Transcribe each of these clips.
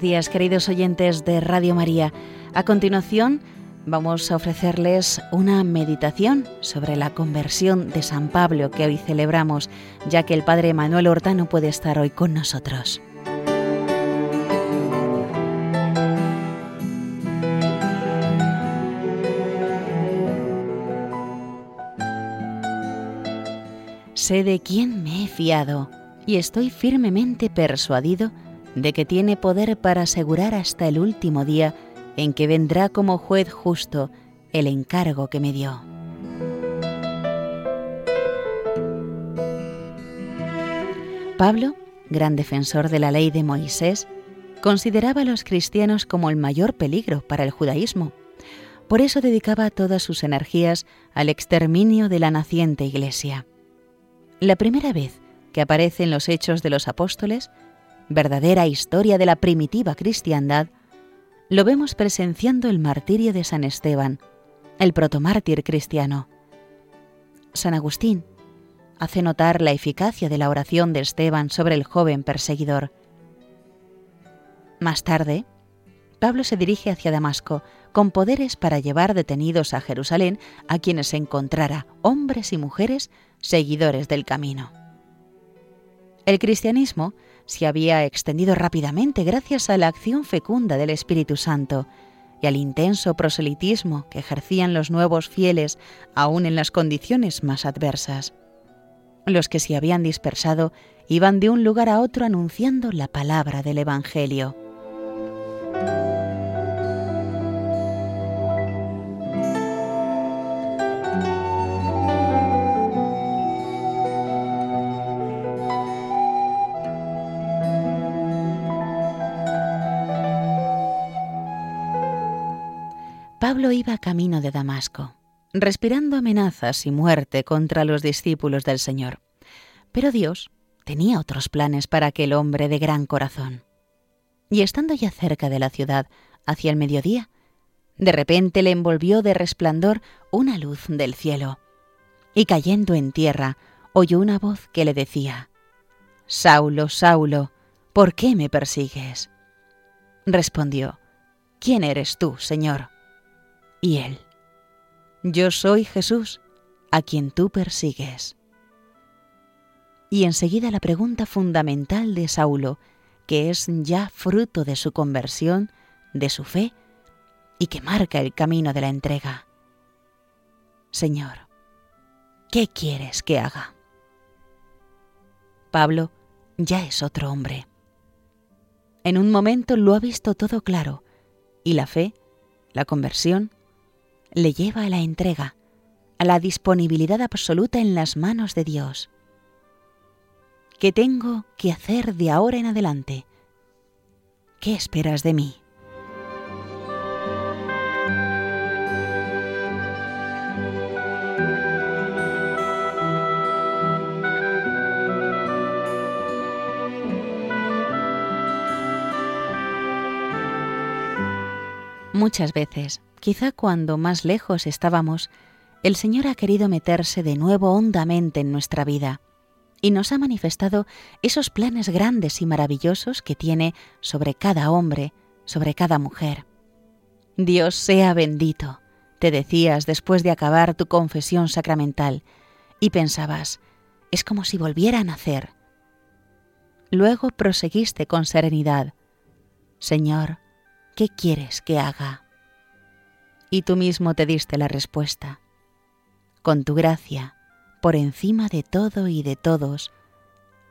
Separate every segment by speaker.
Speaker 1: días, queridos oyentes de Radio María. A continuación, vamos a ofrecerles una meditación sobre la conversión de San Pablo que hoy celebramos, ya que el Padre Manuel Horta no puede estar hoy con nosotros. Sé de quién me he fiado y estoy firmemente persuadido de que tiene poder para asegurar hasta el último día en que vendrá como juez justo el encargo que me dio. Pablo, gran defensor de la ley de Moisés, consideraba a los cristianos como el mayor peligro para el judaísmo. Por eso dedicaba todas sus energías al exterminio de la naciente iglesia. La primera vez que aparece en los Hechos de los Apóstoles verdadera historia de la primitiva cristiandad, lo vemos presenciando el martirio de San Esteban, el protomártir cristiano. San Agustín hace notar la eficacia de la oración de Esteban sobre el joven perseguidor. Más tarde, Pablo se dirige hacia Damasco con poderes para llevar detenidos a Jerusalén a quienes encontrara, hombres y mujeres, seguidores del camino. El cristianismo se había extendido rápidamente gracias a la acción fecunda del Espíritu Santo y al intenso proselitismo que ejercían los nuevos fieles aún en las condiciones más adversas. Los que se habían dispersado iban de un lugar a otro anunciando la palabra del Evangelio. Pablo iba camino de Damasco, respirando amenazas y muerte contra los discípulos del Señor. Pero Dios tenía otros planes para aquel hombre de gran corazón. Y estando ya cerca de la ciudad, hacia el mediodía, de repente le envolvió de resplandor una luz del cielo, y cayendo en tierra, oyó una voz que le decía, Saulo, Saulo, ¿por qué me persigues? Respondió, ¿quién eres tú, Señor? Y él, Yo soy Jesús, a quien tú persigues. Y enseguida la pregunta fundamental de Saulo, que es ya fruto de su conversión, de su fe, y que marca el camino de la entrega. Señor, ¿qué quieres que haga? Pablo ya es otro hombre. En un momento lo ha visto todo claro, y la fe, la conversión, le lleva a la entrega, a la disponibilidad absoluta en las manos de Dios. ¿Qué tengo que hacer de ahora en adelante? ¿Qué esperas de mí? Muchas veces Quizá cuando más lejos estábamos, el Señor ha querido meterse de nuevo hondamente en nuestra vida y nos ha manifestado esos planes grandes y maravillosos que tiene sobre cada hombre, sobre cada mujer. Dios sea bendito, te decías después de acabar tu confesión sacramental, y pensabas, es como si volviera a nacer. Luego proseguiste con serenidad, Señor, ¿qué quieres que haga? y tú mismo te diste la respuesta. Con tu gracia, por encima de todo y de todos,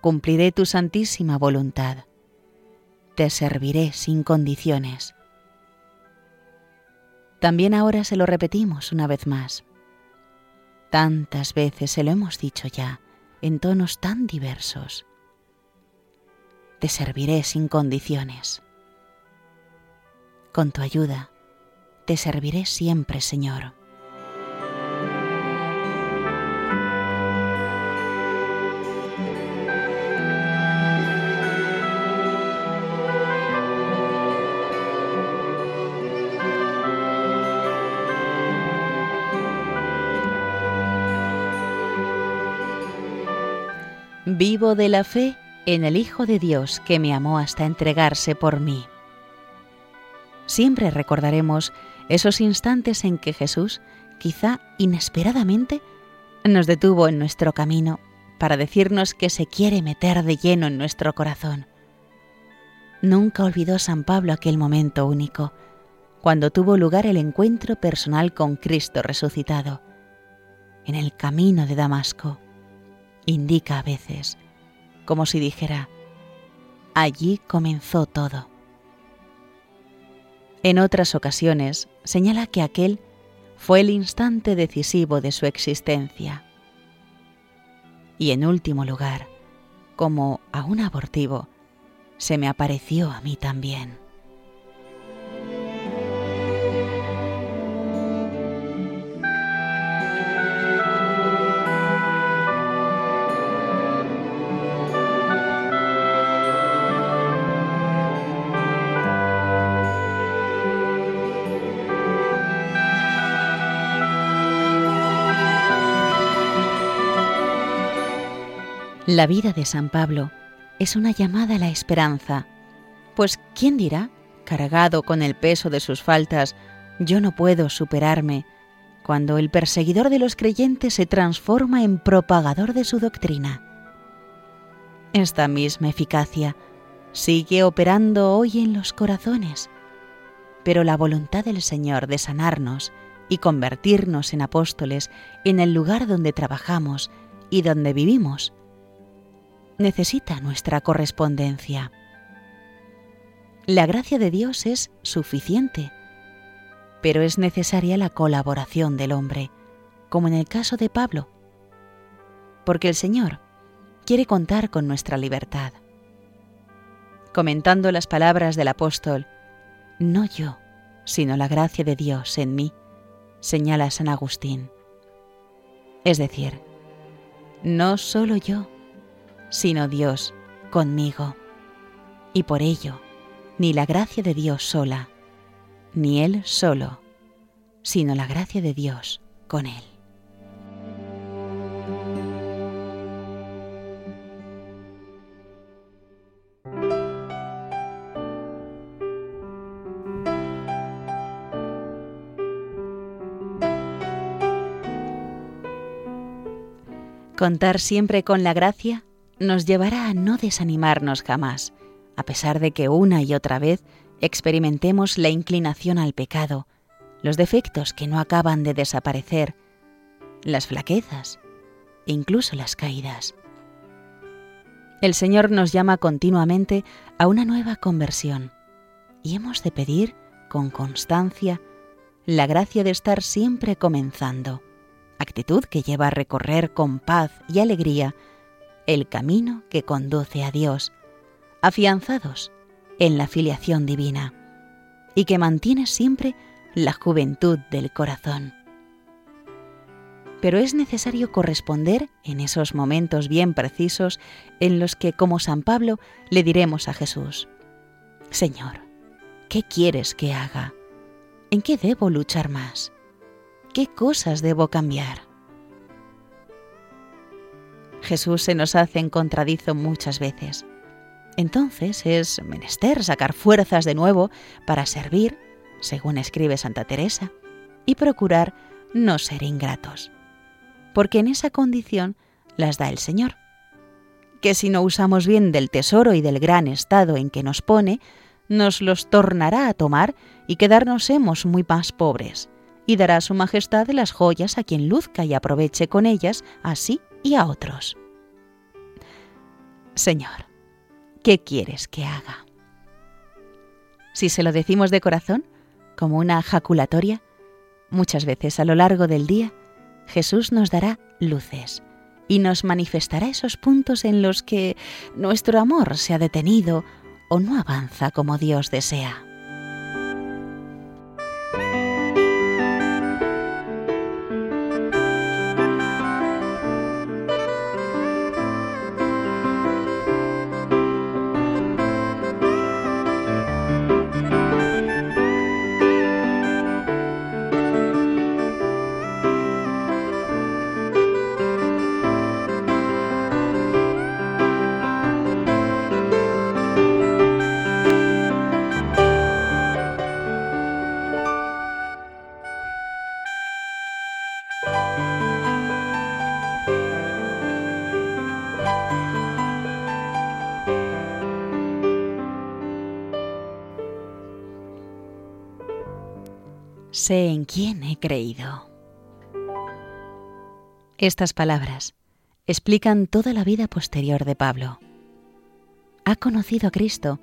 Speaker 1: cumpliré tu santísima voluntad. Te serviré sin condiciones. También ahora se lo repetimos una vez más. Tantas veces se lo hemos dicho ya, en tonos tan diversos. Te serviré sin condiciones. Con tu ayuda, te serviré siempre, Señor. Vivo de la fe en el Hijo de Dios que me amó hasta entregarse por mí. Siempre recordaremos esos instantes en que Jesús, quizá inesperadamente, nos detuvo en nuestro camino para decirnos que se quiere meter de lleno en nuestro corazón. Nunca olvidó San Pablo aquel momento único, cuando tuvo lugar el encuentro personal con Cristo resucitado. En el camino de Damasco, indica a veces, como si dijera, allí comenzó todo. En otras ocasiones señala que aquel fue el instante decisivo de su existencia. Y en último lugar, como a un abortivo, se me apareció a mí también. La vida de San Pablo es una llamada a la esperanza, pues ¿quién dirá, cargado con el peso de sus faltas, yo no puedo superarme, cuando el perseguidor de los creyentes se transforma en propagador de su doctrina? Esta misma eficacia sigue operando hoy en los corazones, pero la voluntad del Señor de sanarnos y convertirnos en apóstoles en el lugar donde trabajamos y donde vivimos, necesita nuestra correspondencia. La gracia de Dios es suficiente, pero es necesaria la colaboración del hombre, como en el caso de Pablo, porque el Señor quiere contar con nuestra libertad. Comentando las palabras del apóstol, no yo, sino la gracia de Dios en mí, señala San Agustín. Es decir, no solo yo, sino Dios conmigo. Y por ello, ni la gracia de Dios sola, ni Él solo, sino la gracia de Dios con Él. Contar siempre con la gracia nos llevará a no desanimarnos jamás, a pesar de que una y otra vez experimentemos la inclinación al pecado, los defectos que no acaban de desaparecer, las flaquezas e incluso las caídas. El Señor nos llama continuamente a una nueva conversión y hemos de pedir con constancia la gracia de estar siempre comenzando, actitud que lleva a recorrer con paz y alegría el camino que conduce a Dios, afianzados en la filiación divina, y que mantiene siempre la juventud del corazón. Pero es necesario corresponder en esos momentos bien precisos en los que, como San Pablo, le diremos a Jesús, Señor, ¿qué quieres que haga? ¿En qué debo luchar más? ¿Qué cosas debo cambiar? Jesús se nos hace en contradizo muchas veces. Entonces es menester sacar fuerzas de nuevo para servir, según escribe Santa Teresa, y procurar no ser ingratos, porque en esa condición las da el Señor. Que si no usamos bien del tesoro y del gran estado en que nos pone, nos los tornará a tomar y quedarnos hemos muy más pobres, y dará su majestad las joyas a quien luzca y aproveche con ellas así y a otros. Señor, ¿qué quieres que haga? Si se lo decimos de corazón, como una jaculatoria, muchas veces a lo largo del día, Jesús nos dará luces y nos manifestará esos puntos en los que nuestro amor se ha detenido o no avanza como Dios desea. Sé en quién he creído. Estas palabras explican toda la vida posterior de Pablo. Ha conocido a Cristo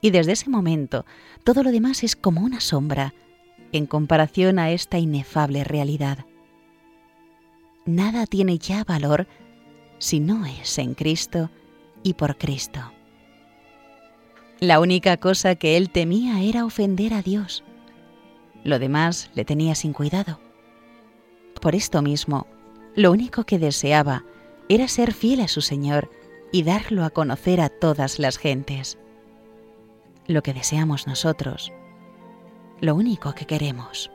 Speaker 1: y desde ese momento todo lo demás es como una sombra en comparación a esta inefable realidad. Nada tiene ya valor si no es en Cristo y por Cristo. La única cosa que él temía era ofender a Dios. Lo demás le tenía sin cuidado. Por esto mismo, lo único que deseaba era ser fiel a su Señor y darlo a conocer a todas las gentes. Lo que deseamos nosotros, lo único que queremos.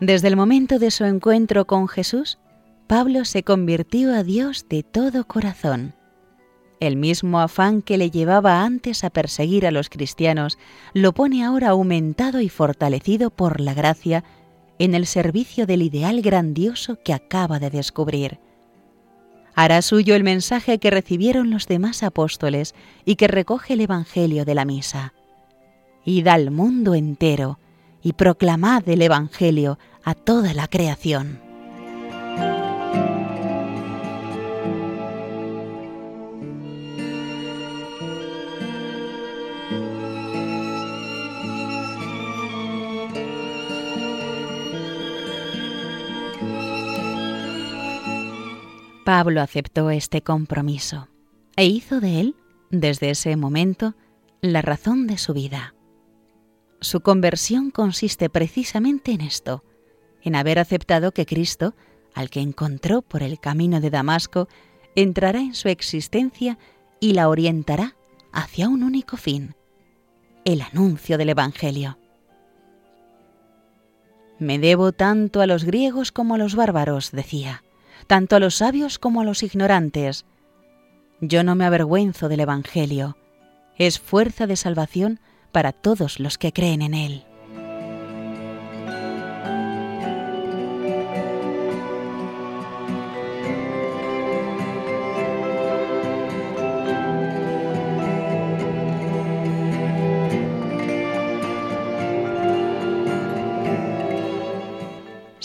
Speaker 1: Desde el momento de su encuentro con Jesús, Pablo se convirtió a Dios de todo corazón. El mismo afán que le llevaba antes a perseguir a los cristianos lo pone ahora aumentado y fortalecido por la gracia en el servicio del ideal grandioso que acaba de descubrir. Hará suyo el mensaje que recibieron los demás apóstoles y que recoge el Evangelio de la Misa. Id al mundo entero y proclamad el Evangelio a toda la creación. Pablo aceptó este compromiso e hizo de él, desde ese momento, la razón de su vida. Su conversión consiste precisamente en esto, en haber aceptado que Cristo, al que encontró por el camino de Damasco, entrará en su existencia y la orientará hacia un único fin, el anuncio del Evangelio. Me debo tanto a los griegos como a los bárbaros, decía tanto a los sabios como a los ignorantes. Yo no me avergüenzo del Evangelio, es fuerza de salvación para todos los que creen en él.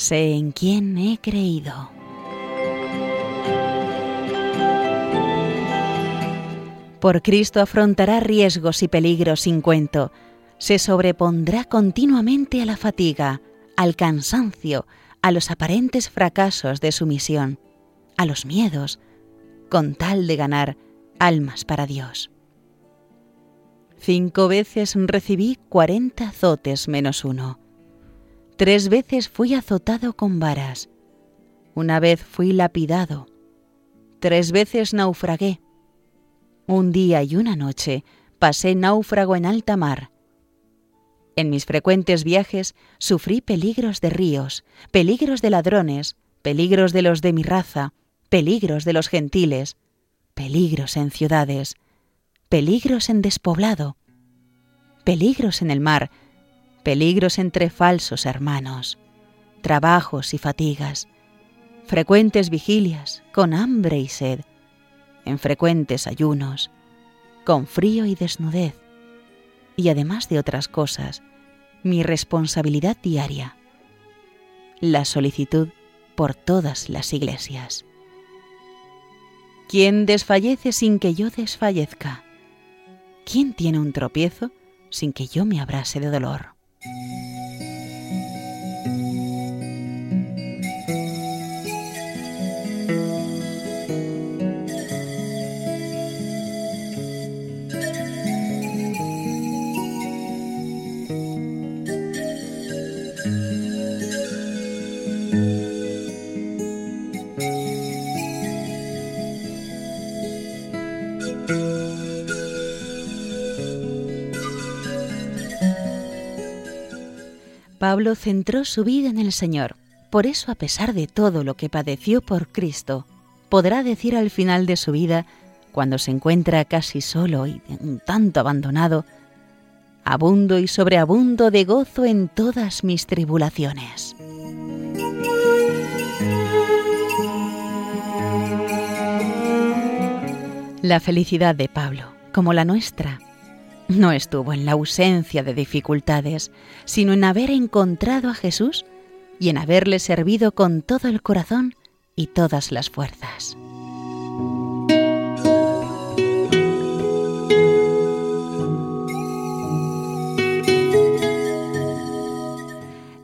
Speaker 1: Sé en quién he creído. Por Cristo afrontará riesgos y peligros sin cuento. Se sobrepondrá continuamente a la fatiga, al cansancio, a los aparentes fracasos de su misión, a los miedos, con tal de ganar almas para Dios. Cinco veces recibí cuarenta azotes menos uno. Tres veces fui azotado con varas. Una vez fui lapidado. Tres veces naufragué. Un día y una noche pasé náufrago en alta mar. En mis frecuentes viajes sufrí peligros de ríos, peligros de ladrones, peligros de los de mi raza, peligros de los gentiles, peligros en ciudades, peligros en despoblado, peligros en el mar, peligros entre falsos hermanos, trabajos y fatigas, frecuentes vigilias, con hambre y sed, en frecuentes ayunos, con frío y desnudez, y además de otras cosas, mi responsabilidad diaria, la solicitud por todas las iglesias. ¿Quién desfallece sin que yo desfallezca? ¿Quién tiene un tropiezo sin que yo me abrase de dolor? Mm-hmm. Pablo centró su vida en el Señor. Por eso, a pesar de todo lo que padeció por Cristo, podrá decir al final de su vida, cuando se encuentra casi solo y un tanto abandonado, abundo y sobreabundo de gozo en todas mis tribulaciones. La felicidad de Pablo, como la nuestra, no estuvo en la ausencia de dificultades, sino en haber encontrado a Jesús y en haberle servido con todo el corazón y todas las fuerzas.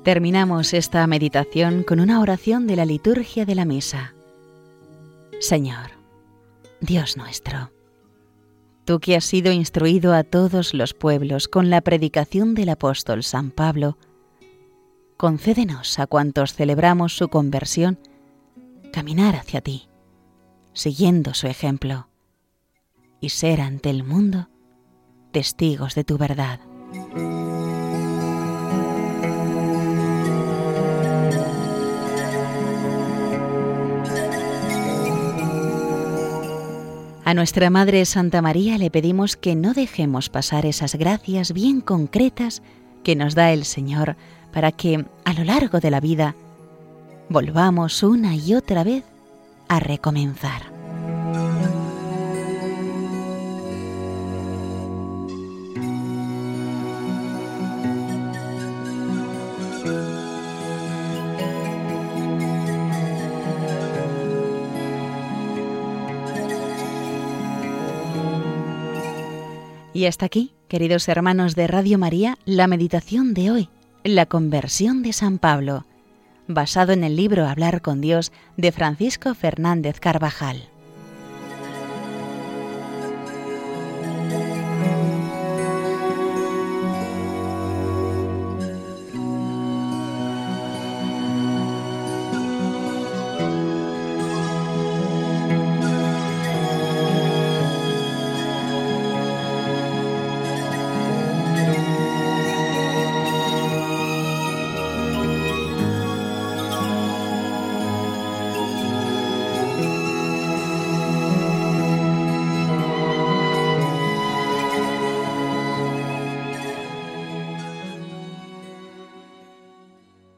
Speaker 1: Terminamos esta meditación con una oración de la liturgia de la misa. Señor, Dios nuestro, tú que has sido instruido a todos los pueblos con la predicación del apóstol San Pablo, concédenos a cuantos celebramos su conversión caminar hacia ti, siguiendo su ejemplo, y ser ante el mundo testigos de tu verdad. A nuestra Madre Santa María le pedimos que no dejemos pasar esas gracias bien concretas que nos da el Señor para que a lo largo de la vida volvamos una y otra vez a recomenzar. Y hasta aquí, queridos hermanos de Radio María, la meditación de hoy, la conversión de San Pablo, basado en el libro Hablar con Dios de Francisco Fernández Carvajal.